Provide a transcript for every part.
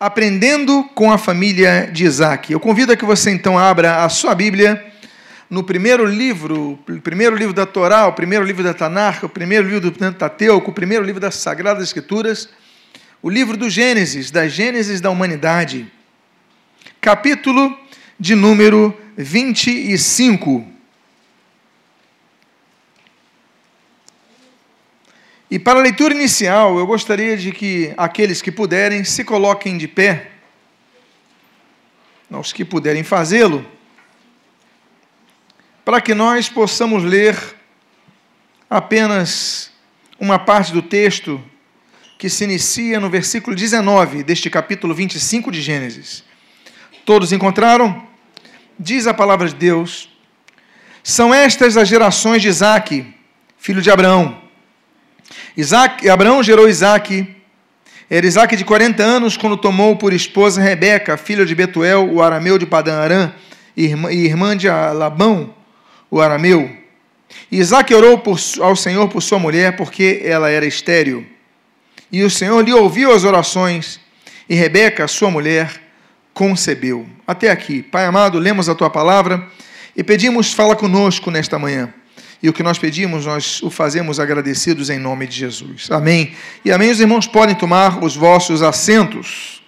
Aprendendo com a família de Isaac. Eu convido a que você então abra a sua Bíblia no primeiro livro, o primeiro livro da Torá, o primeiro livro da Tanarca, o primeiro livro do Pentateuco, o primeiro livro das Sagradas Escrituras, o livro do Gênesis, da Gênesis da humanidade, capítulo de número 25. E para a leitura inicial, eu gostaria de que aqueles que puderem se coloquem de pé, os que puderem fazê-lo, para que nós possamos ler apenas uma parte do texto que se inicia no versículo 19 deste capítulo 25 de Gênesis. Todos encontraram? Diz a palavra de Deus: São estas as gerações de Isaque, filho de Abraão. Isaac, Abraão gerou Isaque. Era Isaque de 40 anos quando tomou por esposa Rebeca, filha de Betuel, o arameu de Padã Arã, e irmã de Labão, o arameu. Isaac orou por, ao Senhor por sua mulher, porque ela era estéril. E o Senhor lhe ouviu as orações, e Rebeca, sua mulher, concebeu. Até aqui. Pai amado, lemos a tua palavra e pedimos, fala conosco nesta manhã. E o que nós pedimos, nós o fazemos agradecidos em nome de Jesus. Amém. E amém. Os irmãos podem tomar os vossos assentos.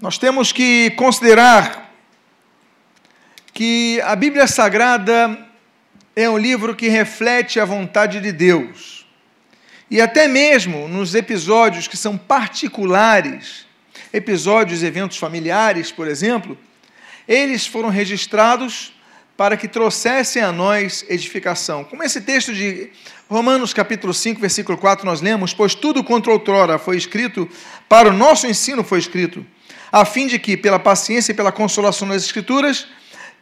Nós temos que considerar que a Bíblia Sagrada é um livro que reflete a vontade de Deus. E até mesmo nos episódios que são particulares, episódios, eventos familiares, por exemplo, eles foram registrados para que trouxessem a nós edificação. Como esse texto de Romanos capítulo 5, versículo 4 nós lemos, pois tudo contra outrora foi escrito, para o nosso ensino foi escrito, a fim de que, pela paciência e pela consolação das Escrituras,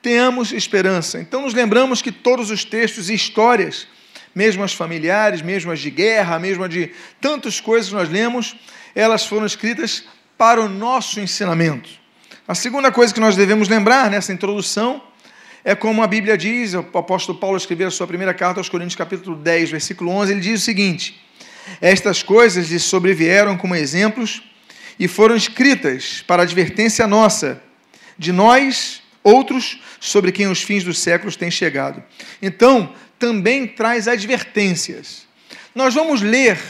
tenhamos esperança. Então nos lembramos que todos os textos e histórias, mesmo as familiares, mesmo as de guerra, mesmo as de tantas coisas que nós lemos, elas foram escritas para o nosso ensinamento. A segunda coisa que nós devemos lembrar nessa introdução é como a Bíblia diz, o apóstolo Paulo escreveu a sua primeira carta aos Coríntios, capítulo 10, versículo 11, ele diz o seguinte: Estas coisas lhe sobrevieram como exemplos e foram escritas para advertência nossa, de nós, outros, sobre quem os fins dos séculos têm chegado. Então, também traz advertências. Nós vamos ler,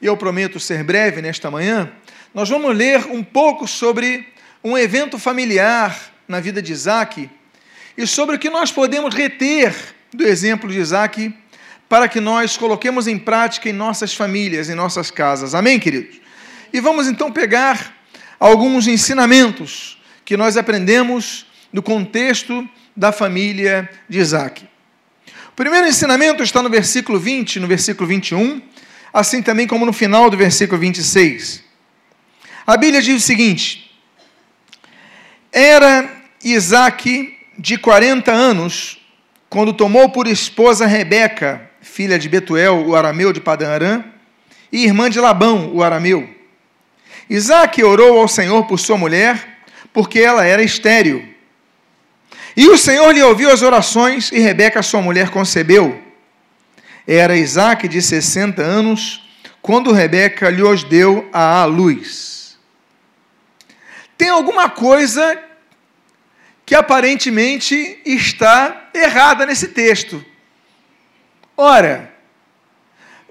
eu prometo ser breve nesta manhã, nós vamos ler um pouco sobre um evento familiar na vida de Isaac e sobre o que nós podemos reter do exemplo de Isaac para que nós coloquemos em prática em nossas famílias, em nossas casas. Amém, queridos? E vamos então pegar alguns ensinamentos que nós aprendemos no contexto da família de Isaac. O primeiro ensinamento está no versículo 20, no versículo 21, assim também como no final do versículo 26. A Bíblia diz o seguinte: era Isaac de 40 anos, quando tomou por esposa Rebeca, filha de Betuel, o arameu de Padanarã, e irmã de Labão, o arameu. Isaac orou ao Senhor por sua mulher, porque ela era estéril. E o Senhor lhe ouviu as orações, e Rebeca, sua mulher, concebeu. Era Isaac de 60 anos, quando Rebeca lhe os deu à luz. Tem alguma coisa que aparentemente está errada nesse texto. Ora,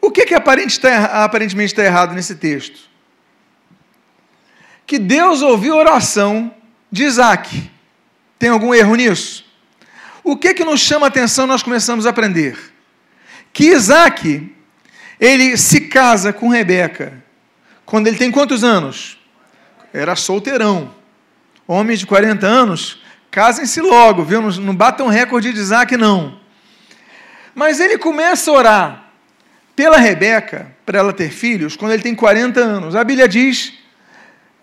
o que, que aparentemente está errado nesse texto? Que Deus ouviu a oração de Isaac. Tem algum erro nisso? O que, que nos chama a atenção nós começamos a aprender? Que Isaac, ele se casa com Rebeca. Quando ele tem quantos anos? Era solteirão. Homem de 40 anos Casem-se logo, viu? Não, não batam recorde de Isaac, não. Mas ele começa a orar pela Rebeca, para ela ter filhos, quando ele tem 40 anos. A Bíblia diz: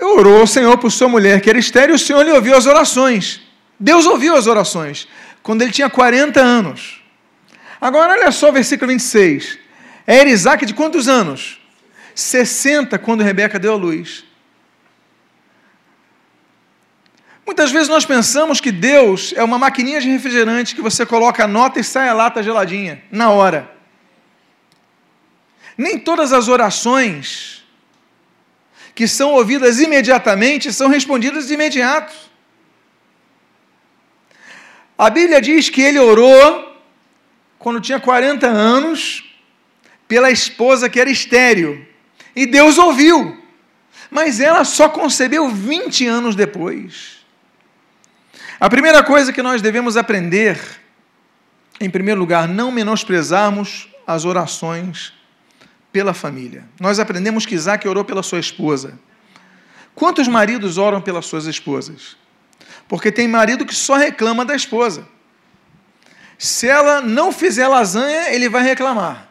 orou ao Senhor por sua mulher, que era estéreo, e o Senhor lhe ouviu as orações. Deus ouviu as orações, quando ele tinha 40 anos. Agora, olha só o versículo 26. Era Isaac de quantos anos? 60, quando Rebeca deu a luz. Muitas vezes nós pensamos que Deus é uma maquininha de refrigerante que você coloca a nota e sai a lata geladinha, na hora. Nem todas as orações que são ouvidas imediatamente são respondidas de imediato. A Bíblia diz que ele orou quando tinha 40 anos pela esposa que era estéril. E Deus ouviu. Mas ela só concebeu 20 anos depois. A primeira coisa que nós devemos aprender, em primeiro lugar, não menosprezarmos as orações pela família. Nós aprendemos que Isaac orou pela sua esposa. Quantos maridos oram pelas suas esposas? Porque tem marido que só reclama da esposa. Se ela não fizer lasanha, ele vai reclamar.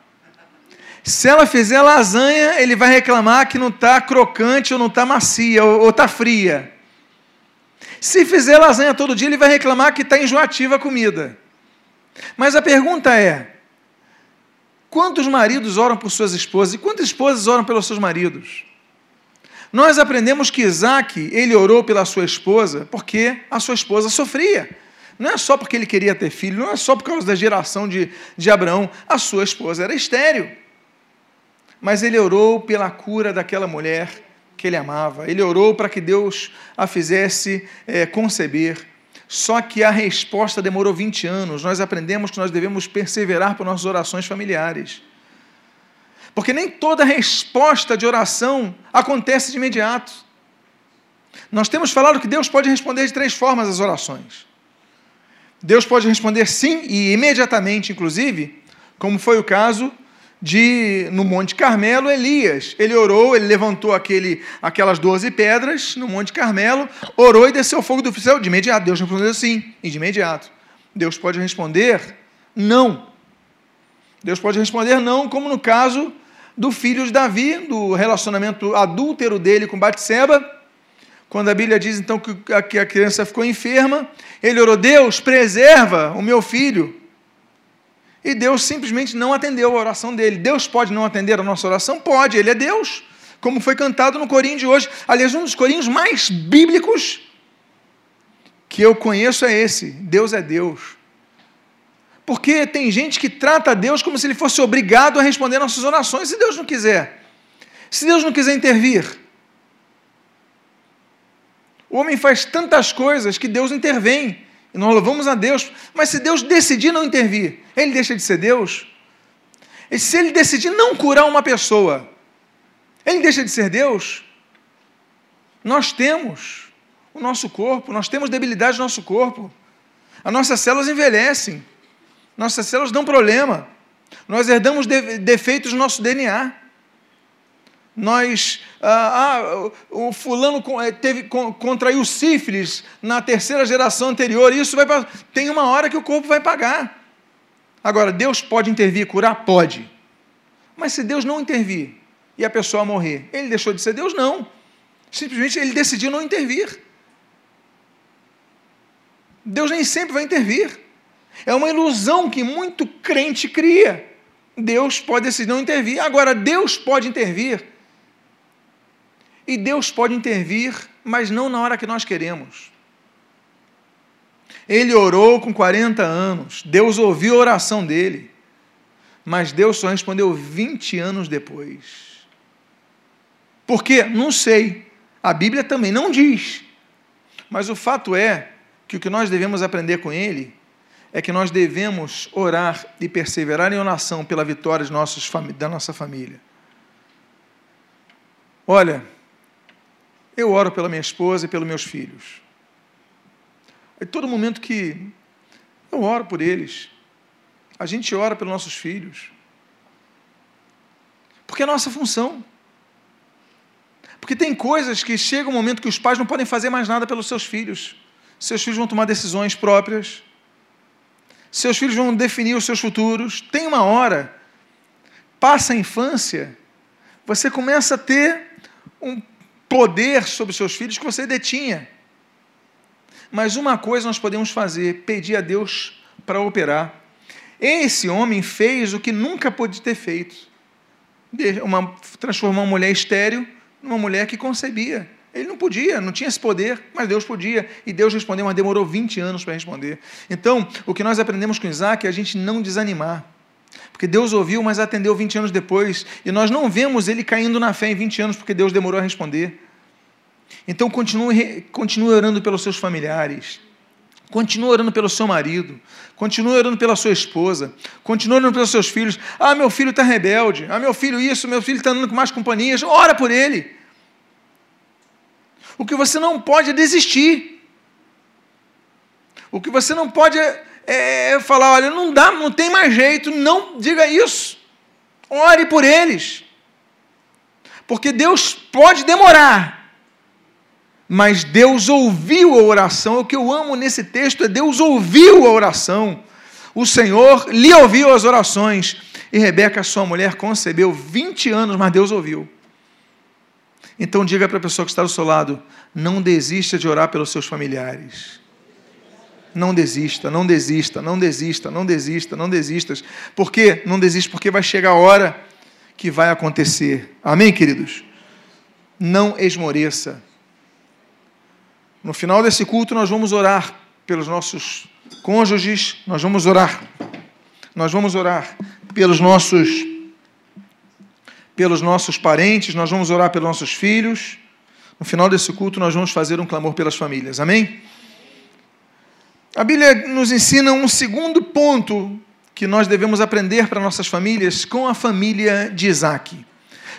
Se ela fizer lasanha, ele vai reclamar que não está crocante ou não está macia ou está fria. Se fizer lasanha todo dia, ele vai reclamar que está enjoativa a comida. Mas a pergunta é: quantos maridos oram por suas esposas e quantas esposas oram pelos seus maridos? Nós aprendemos que Isaac, ele orou pela sua esposa porque a sua esposa sofria. Não é só porque ele queria ter filho, não é só por causa da geração de, de Abraão. A sua esposa era estéril mas ele orou pela cura daquela mulher que ele amava. Ele orou para que Deus a fizesse é, conceber. Só que a resposta demorou 20 anos. Nós aprendemos que nós devemos perseverar por nossas orações familiares. Porque nem toda resposta de oração acontece de imediato. Nós temos falado que Deus pode responder de três formas as orações. Deus pode responder sim e imediatamente, inclusive, como foi o caso de no Monte Carmelo, Elias. Ele orou, ele levantou aquele, aquelas doze pedras no Monte Carmelo, orou e desceu o fogo do céu. De imediato, Deus respondeu sim, e de imediato. Deus pode responder não. Deus pode responder não, como no caso do filho de Davi, do relacionamento adúltero dele com Batseba, quando a Bíblia diz então que a criança ficou enferma, ele orou: Deus, preserva o meu filho. E Deus simplesmente não atendeu a oração dele. Deus pode não atender a nossa oração? Pode, ele é Deus. Como foi cantado no corinho de hoje. Aliás, um dos corinhos mais bíblicos que eu conheço é esse: Deus é Deus. Porque tem gente que trata Deus como se ele fosse obrigado a responder nossas orações, se Deus não quiser. Se Deus não quiser intervir. O homem faz tantas coisas que Deus intervém. E nós louvamos a Deus. Mas se Deus decidir não intervir, ele deixa de ser Deus? E se ele decidir não curar uma pessoa, ele deixa de ser Deus? Nós temos o nosso corpo, nós temos debilidade no nosso corpo. As nossas células envelhecem, nossas células dão problema. Nós herdamos defeitos no nosso DNA nós ah, ah, o fulano eh, teve contraiu sífilis na terceira geração anterior, isso vai tem uma hora que o corpo vai pagar. Agora, Deus pode intervir, curar? Pode. Mas se Deus não intervir e a pessoa morrer, ele deixou de ser Deus? Não. Simplesmente ele decidiu não intervir. Deus nem sempre vai intervir. É uma ilusão que muito crente cria. Deus pode decidir não intervir. Agora, Deus pode intervir e Deus pode intervir, mas não na hora que nós queremos. Ele orou com 40 anos, Deus ouviu a oração dele, mas Deus só respondeu 20 anos depois. Por quê? Não sei. A Bíblia também não diz. Mas o fato é que o que nós devemos aprender com ele é que nós devemos orar e perseverar em oração pela vitória de nossos, da nossa família. Olha, eu oro pela minha esposa e pelos meus filhos. É todo momento que eu oro por eles. A gente ora pelos nossos filhos. Porque é nossa função. Porque tem coisas que chega um momento que os pais não podem fazer mais nada pelos seus filhos. Seus filhos vão tomar decisões próprias. Seus filhos vão definir os seus futuros. Tem uma hora, passa a infância, você começa a ter um poder sobre seus filhos que você detinha. Mas uma coisa nós podemos fazer: pedir a Deus para operar. Esse homem fez o que nunca pôde ter feito: uma, transformar uma mulher estéril numa mulher que concebia. Ele não podia, não tinha esse poder, mas Deus podia. E Deus respondeu, mas demorou 20 anos para responder. Então, o que nós aprendemos com Isaac é a gente não desanimar. Porque Deus ouviu, mas atendeu 20 anos depois. E nós não vemos ele caindo na fé em 20 anos porque Deus demorou a responder. Então continue, continue orando pelos seus familiares. Continue orando pelo seu marido. Continue orando pela sua esposa. Continue orando pelos seus filhos. Ah, meu filho está rebelde. Ah, meu filho isso, meu filho está andando com mais companhias. Ora por ele. O que você não pode é desistir. O que você não pode é, é, é falar, olha, não dá, não tem mais jeito, não diga isso. Ore por eles. Porque Deus pode demorar, mas Deus ouviu a oração. O que eu amo nesse texto é Deus ouviu a oração. O Senhor lhe ouviu as orações. E Rebeca, sua mulher, concebeu 20 anos, mas Deus ouviu. Então diga para a pessoa que está do seu lado: não desista de orar pelos seus familiares. Não desista, não desista, não desista, não desista, não desistas. Por quê? Não desista porque vai chegar a hora que vai acontecer. Amém, queridos? Não esmoreça. No final desse culto, nós vamos orar pelos nossos cônjuges, nós vamos orar. Nós vamos orar pelos nossos pelos nossos parentes, nós vamos orar pelos nossos filhos. No final desse culto, nós vamos fazer um clamor pelas famílias. Amém? A Bíblia nos ensina um segundo ponto que nós devemos aprender para nossas famílias com a família de Isaac.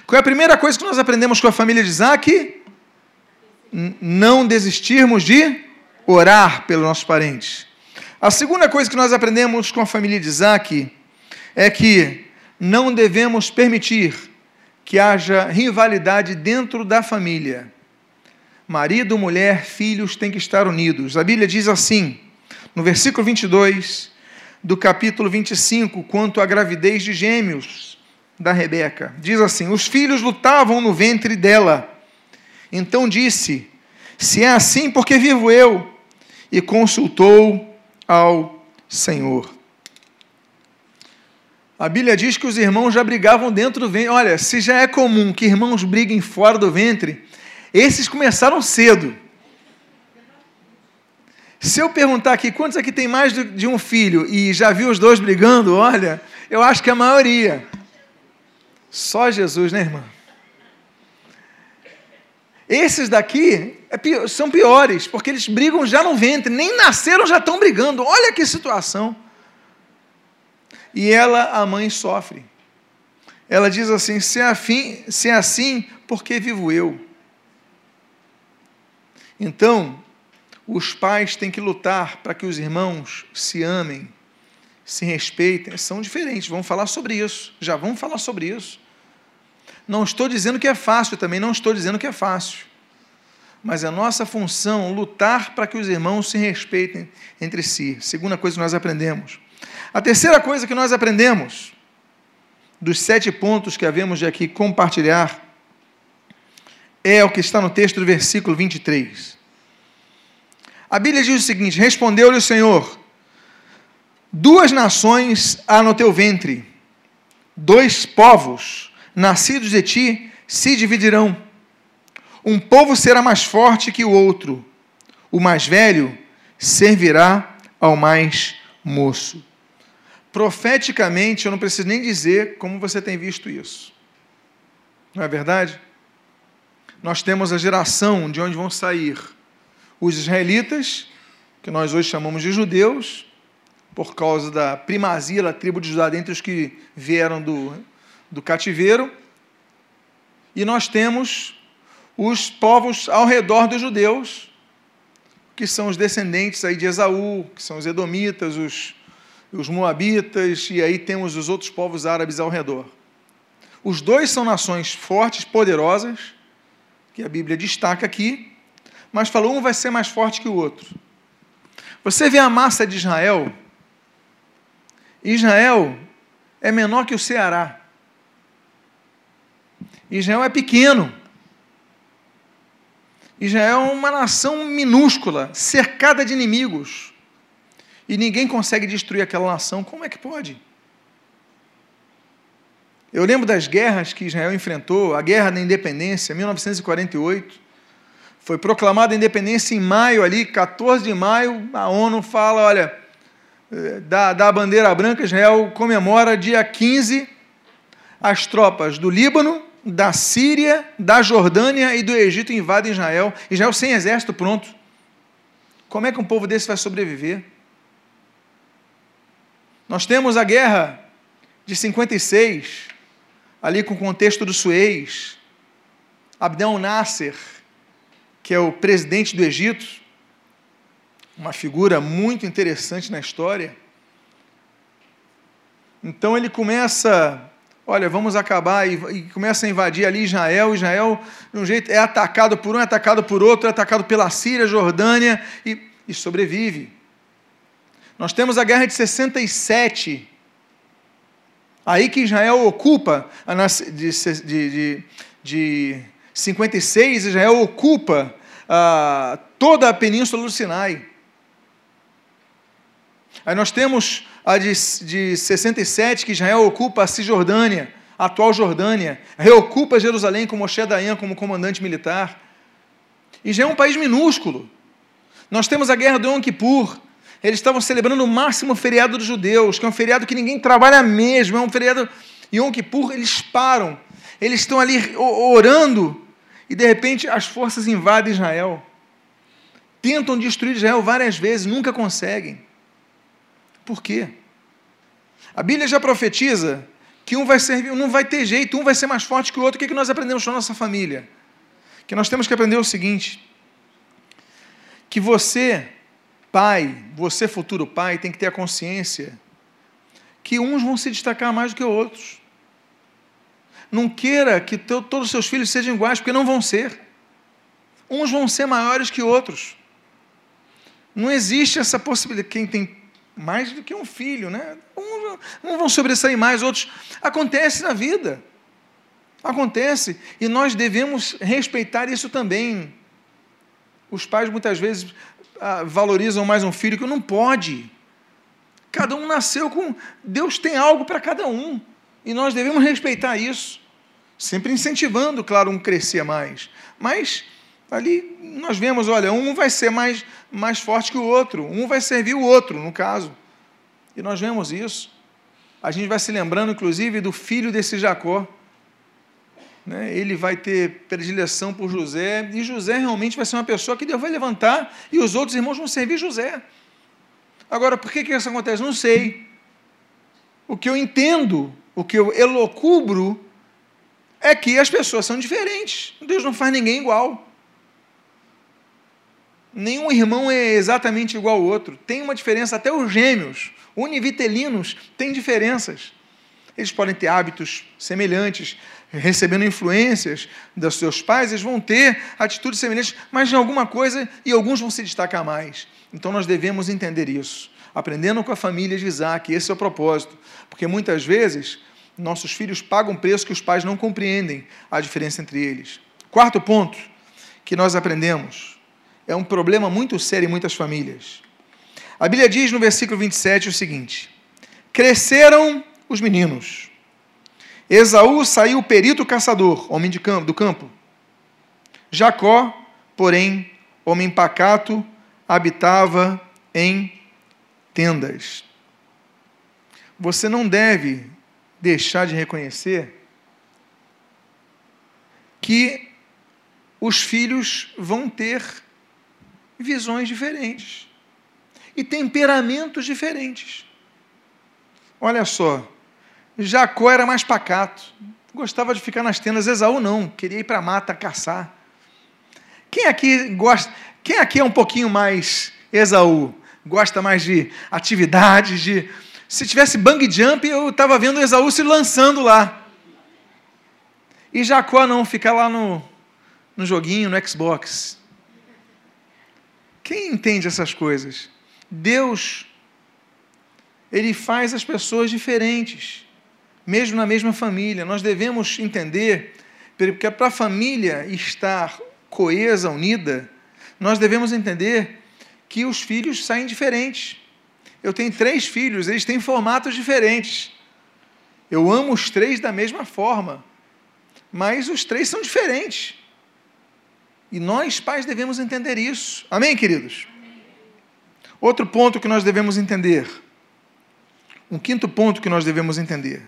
Qual é a primeira coisa que nós aprendemos com a família de Isaac? Não desistirmos de orar pelos nossos parentes. A segunda coisa que nós aprendemos com a família de Isaac é que não devemos permitir que haja rivalidade dentro da família. Marido, mulher, filhos têm que estar unidos. A Bíblia diz assim: no versículo 22 do capítulo 25, quanto à gravidez de gêmeos da Rebeca. Diz assim: Os filhos lutavam no ventre dela. Então disse: Se é assim, porque vivo eu? E consultou ao Senhor. A Bíblia diz que os irmãos já brigavam dentro do ventre. Olha, se já é comum que irmãos briguem fora do ventre, esses começaram cedo. Se eu perguntar aqui quantos aqui tem mais de um filho e já viu os dois brigando, olha, eu acho que a maioria. Só Jesus, né, irmã? Esses daqui é são piores, porque eles brigam já no ventre, nem nasceram, já estão brigando. Olha que situação. E ela, a mãe, sofre. Ela diz assim: se é, afim, se é assim, por que vivo eu? Então, os pais têm que lutar para que os irmãos se amem, se respeitem. São diferentes, vamos falar sobre isso. Já vamos falar sobre isso. Não estou dizendo que é fácil, também não estou dizendo que é fácil. Mas é nossa função lutar para que os irmãos se respeitem entre si. Segunda coisa que nós aprendemos. A terceira coisa que nós aprendemos, dos sete pontos que havemos de aqui compartilhar, é o que está no texto do versículo 23. A Bíblia diz o seguinte: Respondeu-lhe o Senhor: Duas nações há no teu ventre, dois povos nascidos de ti se dividirão. Um povo será mais forte que o outro, o mais velho servirá ao mais moço. Profeticamente, eu não preciso nem dizer como você tem visto isso. Não é verdade? Nós temos a geração de onde vão sair os israelitas, que nós hoje chamamos de judeus, por causa da primazia da tribo de Judá dentre os que vieram do, do cativeiro, e nós temos os povos ao redor dos judeus, que são os descendentes aí de Esaú, que são os edomitas, os, os moabitas, e aí temos os outros povos árabes ao redor. Os dois são nações fortes, poderosas, que a Bíblia destaca aqui, mas falou: um vai ser mais forte que o outro. Você vê a massa de Israel? Israel é menor que o Ceará. Israel é pequeno. Israel é uma nação minúscula, cercada de inimigos. E ninguém consegue destruir aquela nação. Como é que pode? Eu lembro das guerras que Israel enfrentou, a Guerra da Independência, 1948. Foi proclamada a independência em maio, ali, 14 de maio, a ONU fala: olha, eh, da, da bandeira branca, Israel comemora dia 15 as tropas do Líbano, da Síria, da Jordânia e do Egito invadem Israel. Israel sem exército pronto. Como é que um povo desse vai sobreviver? Nós temos a guerra de 56, ali com o contexto do Suez. Abdel Nasser, que é o presidente do Egito, uma figura muito interessante na história. Então ele começa olha, vamos acabar, e, começa a invadir ali Israel. Israel, de um jeito, é atacado por um, é atacado por outro, é atacado pela Síria, Jordânia, e, e sobrevive. Nós temos a guerra de 67. Aí que Israel ocupa, de, de, de, de 56, Israel ocupa ah, toda a península do Sinai. Aí nós temos a de, de 67, que Israel ocupa a Cisjordânia, a atual Jordânia, reocupa Jerusalém com Moshe Dayan como comandante militar. E já é um país minúsculo. Nós temos a guerra do Yom Kippur. Eles estavam celebrando o máximo feriado dos judeus, que é um feriado que ninguém trabalha mesmo, é um feriado. Yom Kippur, eles param. Eles estão ali orando e de repente as forças invadem Israel. Tentam destruir Israel várias vezes, nunca conseguem. Por quê? A Bíblia já profetiza que um vai servir, não vai ter jeito, um vai ser mais forte que o outro. O que, é que nós aprendemos com a nossa família? Que nós temos que aprender o seguinte: que você, pai, você futuro pai, tem que ter a consciência que uns vão se destacar mais do que outros. Não queira que teu, todos os seus filhos sejam iguais, porque não vão ser. Uns vão ser maiores que outros. Não existe essa possibilidade. Quem tem mais do que um filho, né? Uns, vão sobressair mais, outros. Acontece na vida. Acontece. E nós devemos respeitar isso também. Os pais muitas vezes ah, valorizam mais um filho que não pode. Cada um nasceu com. Deus tem algo para cada um. E nós devemos respeitar isso. Sempre incentivando, claro, um crescer mais. Mas ali nós vemos, olha, um vai ser mais, mais forte que o outro, um vai servir o outro, no caso. E nós vemos isso. A gente vai se lembrando, inclusive, do filho desse Jacó. Né? Ele vai ter predileção por José, e José realmente vai ser uma pessoa que Deus vai levantar, e os outros irmãos vão servir José. Agora, por que, que isso acontece? Não sei. O que eu entendo, o que eu elocubro, é que as pessoas são diferentes. Deus não faz ninguém igual. Nenhum irmão é exatamente igual ao outro. Tem uma diferença, até os gêmeos, univitelinos, têm diferenças. Eles podem ter hábitos semelhantes, recebendo influências dos seus pais, eles vão ter atitudes semelhantes, mas em alguma coisa, e alguns vão se destacar mais. Então nós devemos entender isso, aprendendo com a família de Isaac, esse é o propósito, porque muitas vezes nossos filhos pagam preço que os pais não compreendem a diferença entre eles. Quarto ponto que nós aprendemos é um problema muito sério em muitas famílias. A Bíblia diz no versículo 27 o seguinte: Cresceram os meninos. Esaú saiu perito caçador, homem de campo, do campo. Jacó, porém, homem pacato, habitava em tendas. Você não deve deixar de reconhecer que os filhos vão ter visões diferentes e temperamentos diferentes. Olha só, Jacó era mais pacato, gostava de ficar nas tendas, Esaú não, queria ir para a mata caçar. Quem aqui gosta, quem aqui é um pouquinho mais Esaú? Gosta mais de atividades, de. Se tivesse bang jump, eu estava vendo Esaú se lançando lá. E Jacó não, ficar lá no, no joguinho, no Xbox. Quem entende essas coisas? Deus, Ele faz as pessoas diferentes, mesmo na mesma família. Nós devemos entender que para a família estar coesa, unida, nós devemos entender que os filhos saem diferentes. Eu tenho três filhos, eles têm formatos diferentes. Eu amo os três da mesma forma, mas os três são diferentes. E nós, pais, devemos entender isso. Amém, queridos? Outro ponto que nós devemos entender: Um quinto ponto que nós devemos entender.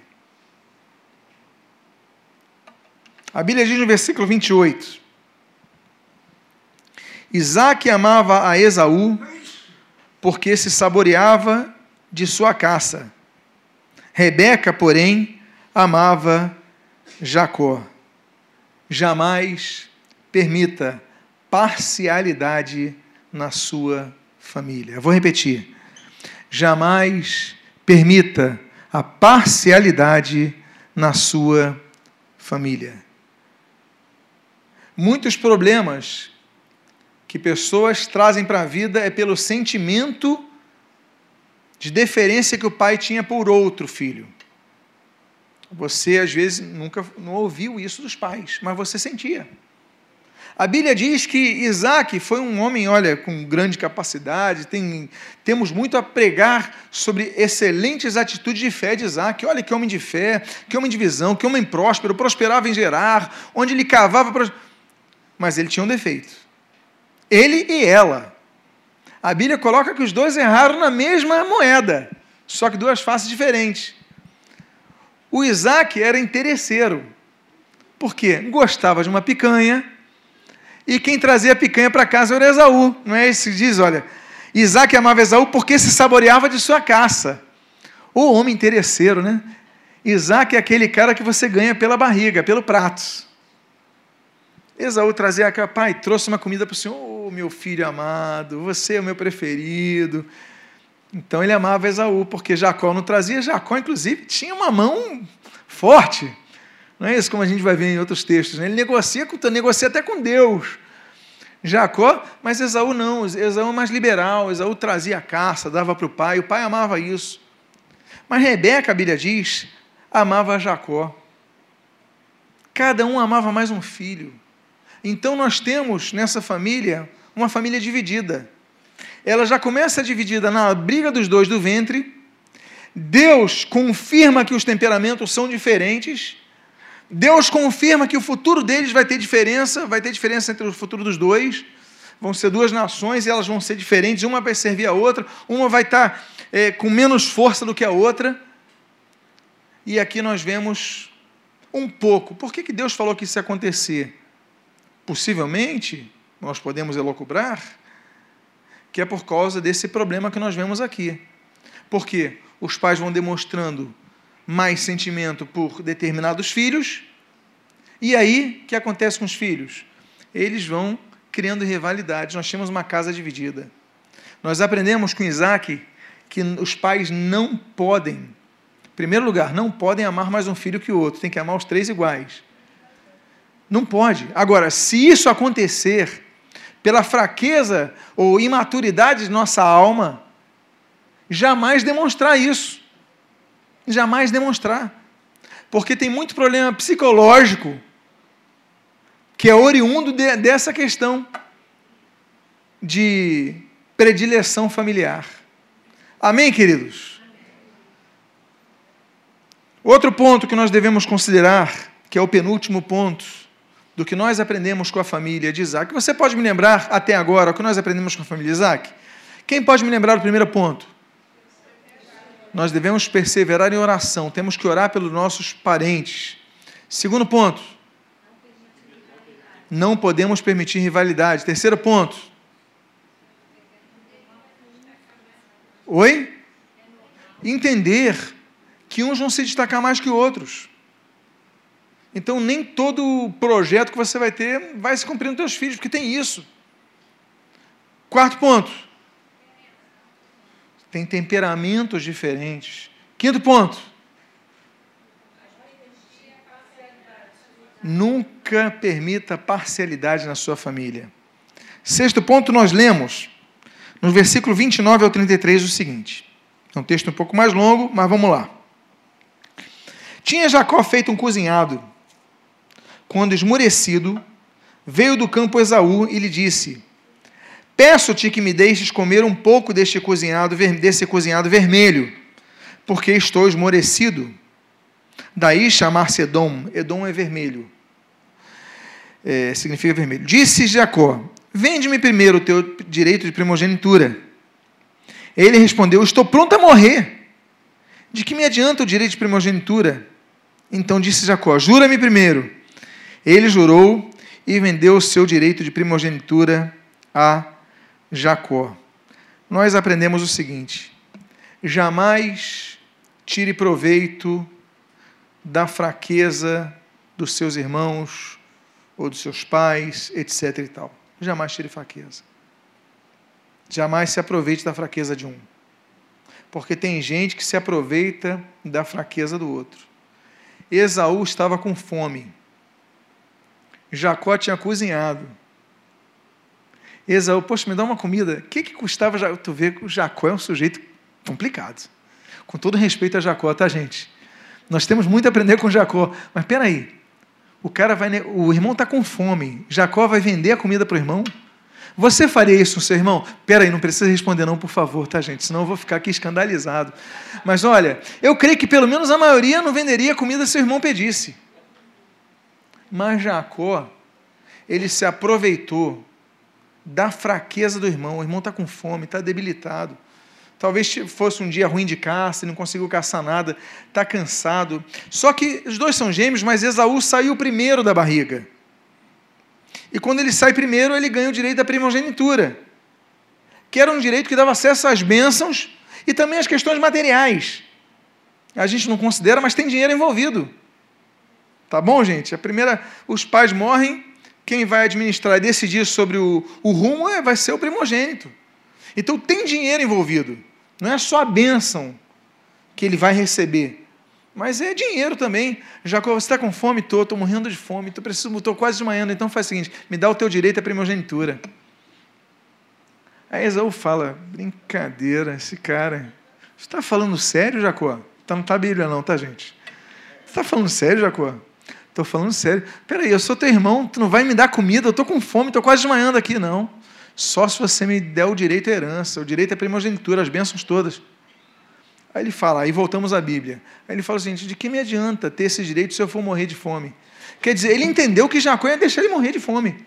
A Bíblia diz no versículo 28: Isaac amava a Esaú porque se saboreava de sua caça. Rebeca, porém, amava Jacó. Jamais permita parcialidade na sua família. vou repetir. Jamais permita a parcialidade na sua família. Muitos problemas que pessoas trazem para a vida é pelo sentimento de deferência que o pai tinha por outro filho. Você, às vezes, nunca não ouviu isso dos pais, mas você sentia. A Bíblia diz que Isaac foi um homem, olha, com grande capacidade, tem, temos muito a pregar sobre excelentes atitudes de fé de Isaac. Olha que homem de fé, que homem de visão, que homem próspero, prosperava em Gerar, onde ele cavava. Mas ele tinha um defeito. Ele e ela. A Bíblia coloca que os dois erraram na mesma moeda, só que duas faces diferentes. O Isaac era interesseiro. Por quê? Gostava de uma picanha e quem trazia a picanha para casa era Esaú. Não é esse que diz, olha, Isaac amava Esaú porque se saboreava de sua caça. O homem interesseiro, né? Isaac é aquele cara que você ganha pela barriga, pelo prato. Esaú trazia aquela, pai, trouxe uma comida para o senhor, oh, meu filho amado, você é o meu preferido. Então ele amava Esaú, porque Jacó não trazia. Jacó, inclusive, tinha uma mão forte. Não é isso como a gente vai ver em outros textos. Né? Ele negocia, negocia até com Deus. Jacó, mas Esaú não, Esaú é mais liberal, Esaú trazia a caça, dava para o pai, o pai amava isso. Mas Rebeca, a Bíblia diz, amava Jacó. Cada um amava mais um filho. Então nós temos nessa família uma família dividida. Ela já começa dividida na briga dos dois do ventre. Deus confirma que os temperamentos são diferentes Deus confirma que o futuro deles vai ter diferença, vai ter diferença entre o futuro dos dois. Vão ser duas nações e elas vão ser diferentes, uma vai servir a outra, uma vai estar é, com menos força do que a outra. E aqui nós vemos um pouco. Por que, que Deus falou que isso ia acontecer? Possivelmente, nós podemos elocubrar, que é por causa desse problema que nós vemos aqui. Porque os pais vão demonstrando mais sentimento por determinados filhos. E aí, o que acontece com os filhos? Eles vão criando rivalidades. Nós temos uma casa dividida. Nós aprendemos com Isaac que os pais não podem, em primeiro lugar, não podem amar mais um filho que o outro, tem que amar os três iguais. Não pode. Agora, se isso acontecer pela fraqueza ou imaturidade de nossa alma, jamais demonstrar isso jamais demonstrar. Porque tem muito problema psicológico que é oriundo de, dessa questão de predileção familiar. Amém, queridos? Outro ponto que nós devemos considerar, que é o penúltimo ponto do que nós aprendemos com a família de Isaac. Você pode me lembrar até agora o que nós aprendemos com a família de Isaac? Quem pode me lembrar o primeiro ponto? nós devemos perseverar em oração, temos que orar pelos nossos parentes. Segundo ponto, não podemos permitir rivalidade. Terceiro ponto. Oi? Entender que uns vão se destacar mais que outros. Então, nem todo projeto que você vai ter vai se cumprir nos teus filhos, porque tem isso. Quarto ponto tem temperamentos diferentes. Quinto ponto. Nunca permita parcialidade na sua família. Sexto ponto, nós lemos no versículo 29 ao 33 o seguinte. É um texto um pouco mais longo, mas vamos lá. Tinha Jacó feito um cozinhado. Quando esmurecido, veio do campo Esaú e lhe disse: Peço-te que me deixes comer um pouco deste cozinhado, desse cozinhado vermelho, porque estou esmorecido. Daí chamar-se Edom. Edom é vermelho. É, significa vermelho. Disse Jacó: Vende-me primeiro o teu direito de primogenitura. Ele respondeu: Estou pronto a morrer. De que me adianta o direito de primogenitura? Então disse Jacó: Jura-me primeiro. Ele jurou e vendeu o seu direito de primogenitura a Jacó. Nós aprendemos o seguinte: jamais tire proveito da fraqueza dos seus irmãos ou dos seus pais, etc. e tal. Jamais tire fraqueza. Jamais se aproveite da fraqueza de um. Porque tem gente que se aproveita da fraqueza do outro. Esaú estava com fome. Jacó tinha cozinhado. Esaú, poxa, me dá uma comida. O que, que custava? Tu vê que o Jacó é um sujeito complicado. Com todo respeito a Jacó, tá, gente? Nós temos muito a aprender com Jacó. Mas peraí, o cara vai, o irmão está com fome. Jacó vai vender a comida para o irmão? Você faria isso, seu irmão? Peraí, não precisa responder não, por favor, tá, gente? Senão eu vou ficar aqui escandalizado. Mas olha, eu creio que pelo menos a maioria não venderia a comida se seu irmão pedisse. Mas Jacó, ele se aproveitou da fraqueza do irmão. O irmão está com fome, está debilitado. Talvez fosse um dia ruim de caça, não conseguiu caçar nada, está cansado. Só que os dois são gêmeos, mas Esaú saiu primeiro da barriga. E quando ele sai primeiro, ele ganha o direito da primogenitura, que era um direito que dava acesso às bênçãos e também às questões materiais. A gente não considera, mas tem dinheiro envolvido. Tá bom, gente? A primeira, os pais morrem, quem vai administrar e decidir sobre o, o rumo é, vai ser o primogênito. Então tem dinheiro envolvido. Não é só a bênção que ele vai receber, mas é dinheiro também. Jacó, você está com fome? Estou, estou morrendo de fome, estou preciso, estou quase desmaiando. Então faz o seguinte: me dá o teu direito à primogenitura. Aí Esaú fala: brincadeira, esse cara. Você está falando sério, Jacó? Tá, não está Bíblia, não, tá, gente? Você está falando sério, Jacó? Estou falando sério. Peraí, eu sou teu irmão, tu não vai me dar comida, eu estou com fome, estou quase desmaiando aqui, não. Só se você me der o direito à herança, o direito à primogenitura, as bênçãos todas. Aí ele fala, aí voltamos à Bíblia. Aí ele fala o seguinte: de que me adianta ter esse direito se eu for morrer de fome? Quer dizer, ele entendeu que Jacó ia deixar ele morrer de fome.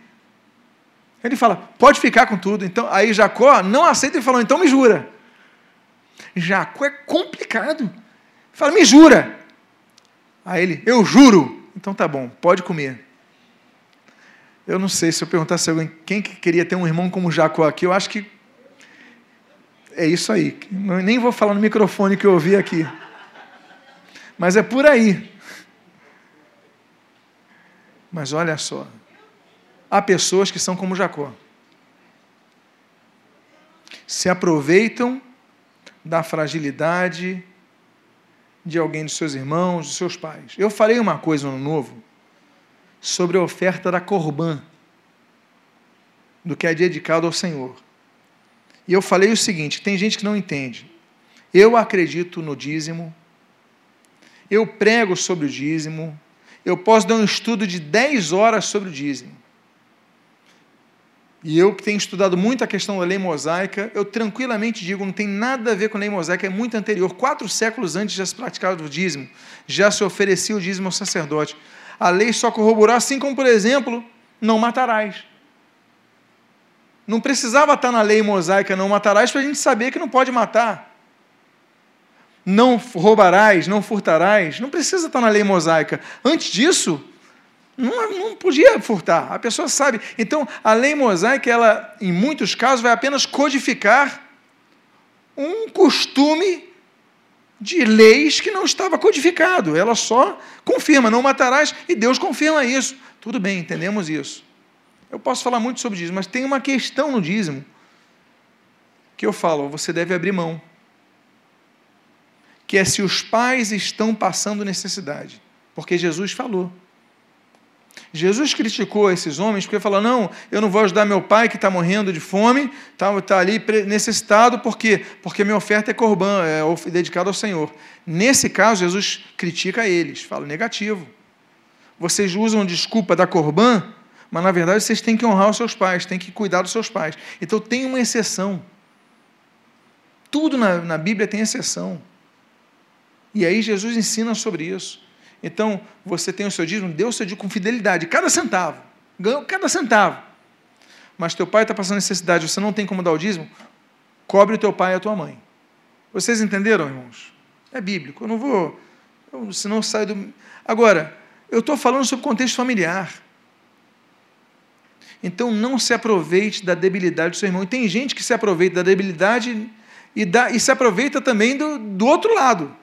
Ele fala, pode ficar com tudo. Então, aí Jacó não aceita e falou, então me jura. Jacó é complicado. Ele fala, me jura. Aí ele, eu juro. Então tá bom, pode comer. Eu não sei se eu perguntasse a alguém quem que queria ter um irmão como Jacó aqui, eu acho que é isso aí. Nem vou falar no microfone que eu ouvi aqui. Mas é por aí. Mas olha só. Há pessoas que são como Jacó. Se aproveitam da fragilidade de alguém dos seus irmãos, dos seus pais. Eu farei uma coisa no novo sobre a oferta da corbã, do que é dedicado ao Senhor. E eu falei o seguinte: tem gente que não entende. Eu acredito no dízimo, eu prego sobre o dízimo, eu posso dar um estudo de 10 horas sobre o dízimo. E eu que tenho estudado muito a questão da lei mosaica, eu tranquilamente digo, não tem nada a ver com a lei mosaica, é muito anterior. Quatro séculos antes já se praticava o dízimo, já se oferecia o dízimo ao sacerdote a lei só corroborou, assim como, por exemplo, não matarás. Não precisava estar na lei mosaica não matarás para a gente saber que não pode matar. Não roubarás, não furtarás. Não precisa estar na lei mosaica. Antes disso, não, não podia furtar. A pessoa sabe. Então, a lei mosaica, ela, em muitos casos, vai apenas codificar um costume de leis que não estava codificado. Ela só confirma, não matarás, e Deus confirma isso. Tudo bem, entendemos isso. Eu posso falar muito sobre dízimo, mas tem uma questão no dízimo que eu falo, você deve abrir mão. Que é se os pais estão passando necessidade. Porque Jesus falou. Jesus criticou esses homens porque falou: não, eu não vou ajudar meu pai que está morrendo de fome, está tá ali necessitado, por quê? Porque minha oferta é corbã, é dedicada ao Senhor. Nesse caso, Jesus critica eles, fala negativo. Vocês usam desculpa da corbã, mas na verdade vocês têm que honrar os seus pais, têm que cuidar dos seus pais. Então tem uma exceção. Tudo na, na Bíblia tem exceção. E aí Jesus ensina sobre isso. Então, você tem o seu dízimo, dê o seu dízimo com fidelidade, cada centavo, ganhou cada centavo. Mas teu pai está passando necessidade, você não tem como dar o dízimo, cobre o teu pai e a tua mãe. Vocês entenderam, irmãos? É bíblico. Eu não vou. Eu, senão sai do. Agora, eu estou falando sobre contexto familiar. Então não se aproveite da debilidade do seu irmão. E tem gente que se aproveita da debilidade e, e se aproveita também do, do outro lado.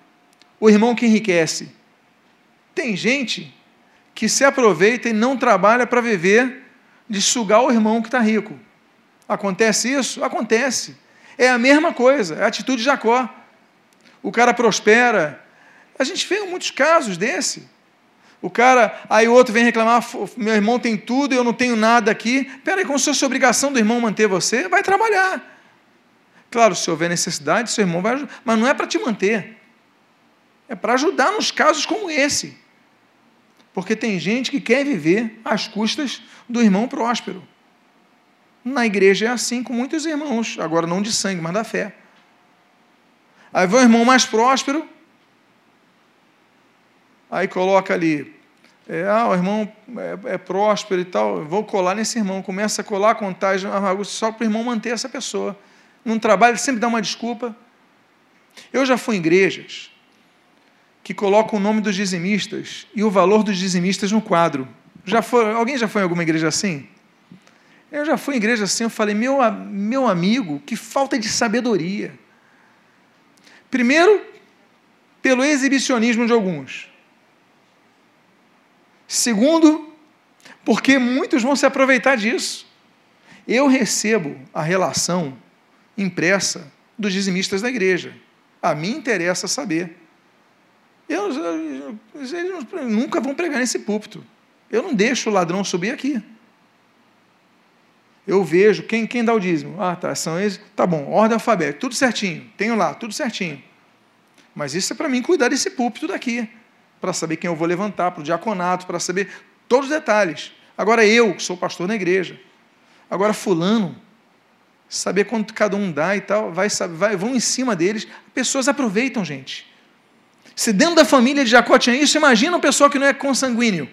O irmão que enriquece. Tem gente que se aproveita e não trabalha para viver de sugar o irmão que está rico. Acontece isso? Acontece. É a mesma coisa, é a atitude de Jacó. O cara prospera. A gente vê muitos casos desse. O cara, aí o outro vem reclamar, meu irmão tem tudo e eu não tenho nada aqui. Peraí, como se fosse obrigação do irmão manter você, vai trabalhar. Claro, se houver necessidade, seu irmão vai ajudar, mas não é para te manter. É para ajudar nos casos como esse. Porque tem gente que quer viver às custas do irmão próspero. Na igreja é assim com muitos irmãos, agora não de sangue, mas da fé. Aí vai o irmão mais próspero, aí coloca ali, é, ah, o irmão é, é, próspero e tal, vou colar nesse irmão, começa a colar a contagem só para o irmão manter essa pessoa. Num trabalho, ele sempre dá uma desculpa. Eu já fui em igrejas que colocam o nome dos dizimistas e o valor dos dizimistas no quadro. Já foi, alguém já foi em alguma igreja assim? Eu já fui em igreja assim, eu falei, meu, meu amigo, que falta de sabedoria. Primeiro, pelo exibicionismo de alguns. Segundo, porque muitos vão se aproveitar disso. Eu recebo a relação impressa dos dizimistas da igreja. A mim interessa saber. Eu, eles nunca vão pregar nesse púlpito. Eu não deixo o ladrão subir aqui. Eu vejo quem, quem dá o dízimo. Ah, tá, são eles. Tá bom, ordem alfabética, tudo certinho. Tenho lá, tudo certinho. Mas isso é para mim cuidar desse púlpito daqui. Para saber quem eu vou levantar, para o diaconato, para saber todos os detalhes. Agora eu, que sou pastor na igreja. Agora, Fulano, saber quanto cada um dá e tal, vai, vai, vão em cima deles. Pessoas aproveitam, gente. Se dentro da família de Jacó tinha isso, imagina uma pessoa que não é consanguíneo.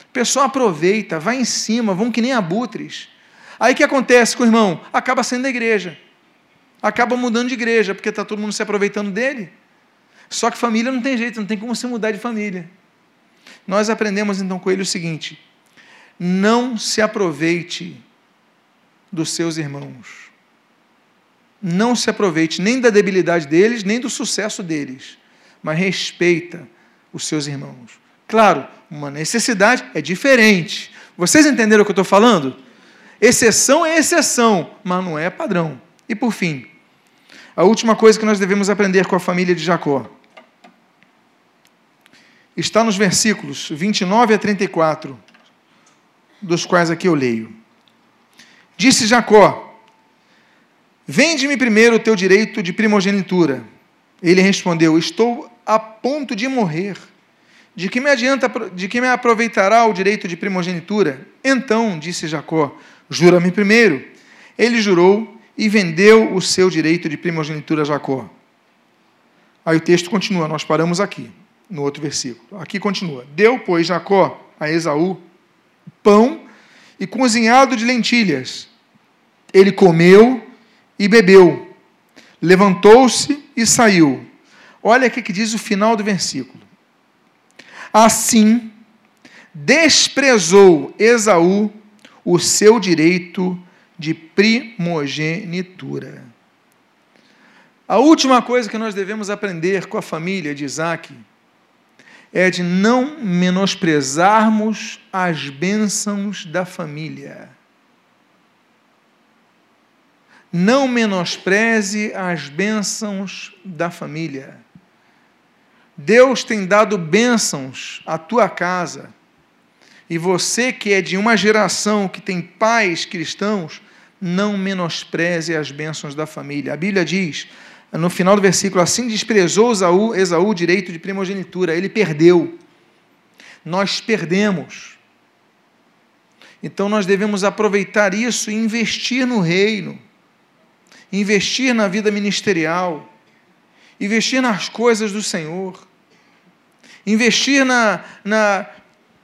O pessoal aproveita, vai em cima, vão que nem abutres. Aí o que acontece com o irmão? Acaba sendo da igreja. Acaba mudando de igreja, porque está todo mundo se aproveitando dele. Só que família não tem jeito, não tem como se mudar de família. Nós aprendemos então com ele o seguinte: não se aproveite dos seus irmãos. Não se aproveite nem da debilidade deles, nem do sucesso deles, mas respeita os seus irmãos. Claro, uma necessidade é diferente. Vocês entenderam o que eu estou falando? Exceção é exceção, mas não é padrão. E por fim, a última coisa que nós devemos aprender com a família de Jacó está nos versículos 29 a 34, dos quais aqui eu leio. Disse Jacó: Vende-me primeiro o teu direito de primogenitura. Ele respondeu: Estou a ponto de morrer. De que me adianta, de que me aproveitará o direito de primogenitura? Então, disse Jacó: Jura-me primeiro. Ele jurou e vendeu o seu direito de primogenitura a Jacó. Aí o texto continua, nós paramos aqui, no outro versículo. Aqui continua: Deu, pois, Jacó a Esaú pão e cozinhado de lentilhas. Ele comeu e bebeu. Levantou-se e saiu. Olha o que diz o final do versículo. Assim, desprezou Esaú o seu direito de primogenitura. A última coisa que nós devemos aprender com a família de Isaac é de não menosprezarmos as bênçãos da família. Não menospreze as bênçãos da família. Deus tem dado bênçãos à tua casa e você que é de uma geração que tem pais cristãos, não menospreze as bênçãos da família. A Bíblia diz, no final do versículo, assim desprezou Esaú, Esaú o direito de primogenitura, ele perdeu. Nós perdemos. Então nós devemos aproveitar isso e investir no reino, investir na vida ministerial, investir nas coisas do Senhor, investir na, na,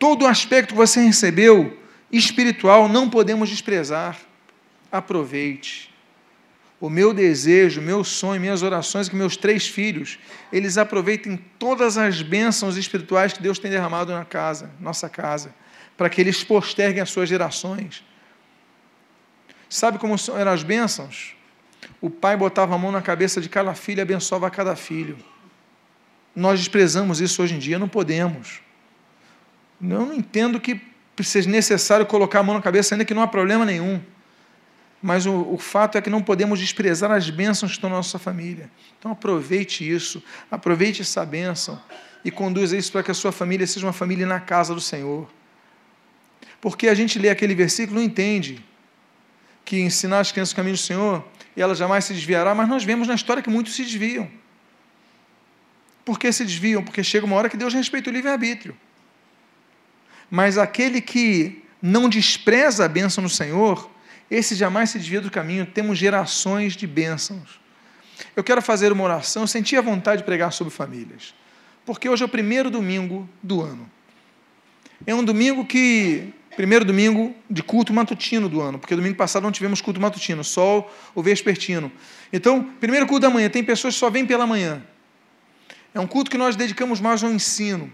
Todo o aspecto que você recebeu espiritual não podemos desprezar. Aproveite. O meu desejo, meu sonho, minhas orações é que meus três filhos, eles aproveitem todas as bênçãos espirituais que Deus tem derramado na casa, nossa casa, para que eles posterguem as suas gerações. Sabe como eram as bênçãos? O pai botava a mão na cabeça de cada filho e abençoava cada filho. Nós desprezamos isso hoje em dia, não podemos. Eu não entendo que seja necessário colocar a mão na cabeça, ainda que não há problema nenhum. Mas o, o, fato é que não podemos desprezar as bênçãos que estão na nossa família. Então aproveite isso, aproveite essa bênção e conduza isso para que a sua família seja uma família na casa do Senhor. Porque a gente lê aquele versículo e não entende que ensinar as crianças o caminho do Senhor e ela jamais se desviará, mas nós vemos na história que muitos se desviam. Por que se desviam? Porque chega uma hora que Deus respeita o livre-arbítrio. Mas aquele que não despreza a bênção do Senhor, esse jamais se desvia do caminho. Temos gerações de bênçãos. Eu quero fazer uma oração. Eu senti a vontade de pregar sobre famílias, porque hoje é o primeiro domingo do ano. É um domingo que. Primeiro domingo de culto matutino do ano, porque domingo passado não tivemos culto matutino, só o vespertino. Então, primeiro culto da manhã, tem pessoas que só vêm pela manhã. É um culto que nós dedicamos mais ao ensino.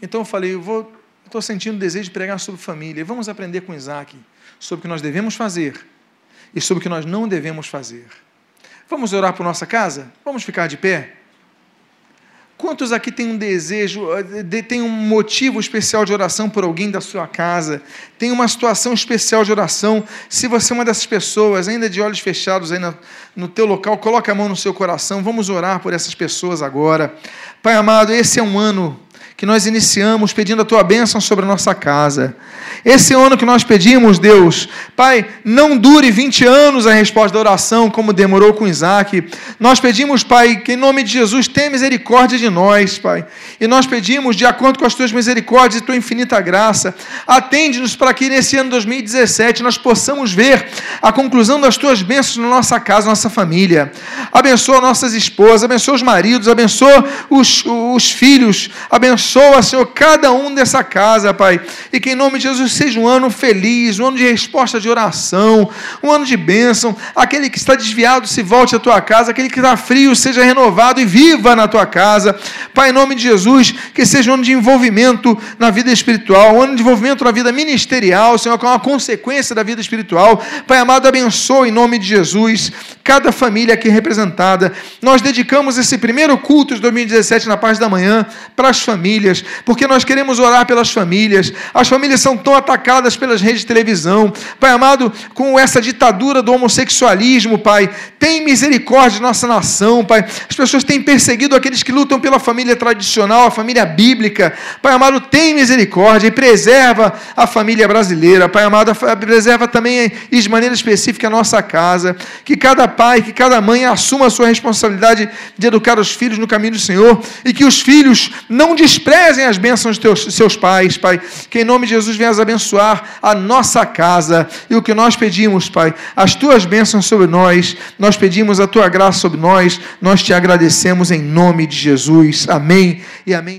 Então eu falei, eu vou, estou sentindo o desejo de pregar sobre família. Vamos aprender com Isaac sobre o que nós devemos fazer e sobre o que nós não devemos fazer. Vamos orar por nossa casa? Vamos ficar de pé? Quantos aqui têm um desejo, eh, tem um motivo especial de oração por alguém da sua casa? Tem uma situação especial de oração? Se você é uma dessas pessoas, ainda de olhos fechados aí no, no teu local, coloque a mão no seu coração. Vamos orar por essas pessoas agora. Pai amado, esse é um ano que nós iniciamos pedindo a tua bênção sobre a nossa casa. Esse ano que nós pedimos, Deus, Pai, não dure 20 anos a resposta da oração, como demorou com Isaac. Nós pedimos, Pai, que em nome de Jesus tenha misericórdia de nós, Pai. E nós pedimos, de acordo com as tuas misericórdias e tua infinita graça, atende-nos para que nesse ano 2017 nós possamos ver a conclusão das tuas bênçãos na nossa casa, na nossa família. Abençoa nossas esposas, abençoa os maridos, abençoa os, os filhos, abençoa, Senhor, cada um dessa casa, Pai. E que em nome de Jesus seja um ano feliz, um ano de resposta de oração, um ano de bênção. Aquele que está desviado se volte à tua casa, aquele que está frio seja renovado e viva na tua casa. Pai, em nome de Jesus, que seja um ano de envolvimento na vida espiritual, um ano de envolvimento na vida ministerial, Senhor, com é uma consequência da vida espiritual. Pai amado, abençoe em nome de Jesus cada família aqui representada. Nós dedicamos esse primeiro culto de 2017 na parte da manhã para as famílias, porque nós queremos orar pelas famílias. As famílias são tão atacadas pelas redes de televisão. Pai amado, com essa ditadura do homossexualismo, Pai, tem misericórdia de nossa nação, Pai. As pessoas têm perseguido aqueles que lutam pela família tradicional, a família bíblica. Pai amado, tem misericórdia e preserva a família brasileira. Pai amado, preserva também de maneira específica a nossa casa. Que cada pai, que cada mãe assuma a sua responsabilidade de educar os filhos no caminho do Senhor e que os filhos não desprezem as bênçãos de teus, seus pais, Pai. Que em nome de Jesus venha abençoar a nossa casa. E o que nós pedimos, Pai, as tuas bênçãos sobre nós, nós pedimos a tua graça sobre nós, nós te agradecemos em nome de Jesus. Amém e amém.